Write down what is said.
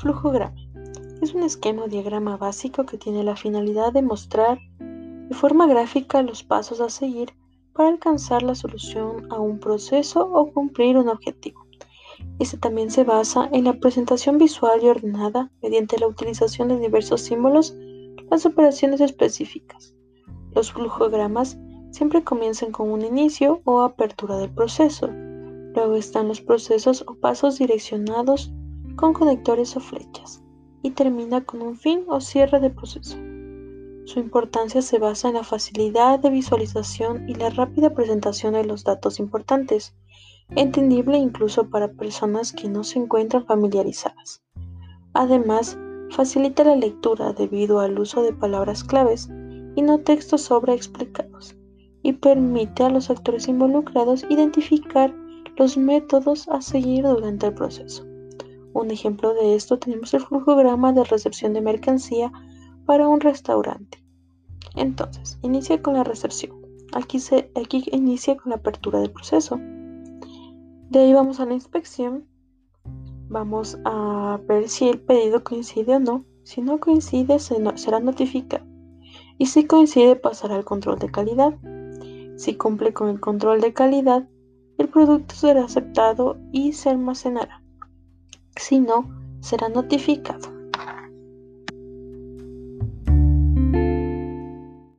Flujograma. Es un esquema o diagrama básico que tiene la finalidad de mostrar de forma gráfica los pasos a seguir para alcanzar la solución a un proceso o cumplir un objetivo. Este también se basa en la presentación visual y ordenada mediante la utilización de diversos símbolos, las operaciones específicas. Los flujogramas siempre comienzan con un inicio o apertura del proceso. Luego están los procesos o pasos direccionados con conectores o flechas y termina con un fin o cierre de proceso. Su importancia se basa en la facilidad de visualización y la rápida presentación de los datos importantes, entendible incluso para personas que no se encuentran familiarizadas. Además, facilita la lectura debido al uso de palabras claves y no textos sobreexplicados, y permite a los actores involucrados identificar los métodos a seguir durante el proceso. Un ejemplo de esto tenemos el flujograma de recepción de mercancía para un restaurante. Entonces, inicia con la recepción. Aquí, se, aquí inicia con la apertura del proceso. De ahí vamos a la inspección. Vamos a ver si el pedido coincide o no. Si no coincide, será notificado. Y si coincide, pasará al control de calidad. Si cumple con el control de calidad, el producto será aceptado y se almacenará. Si no, será notificado.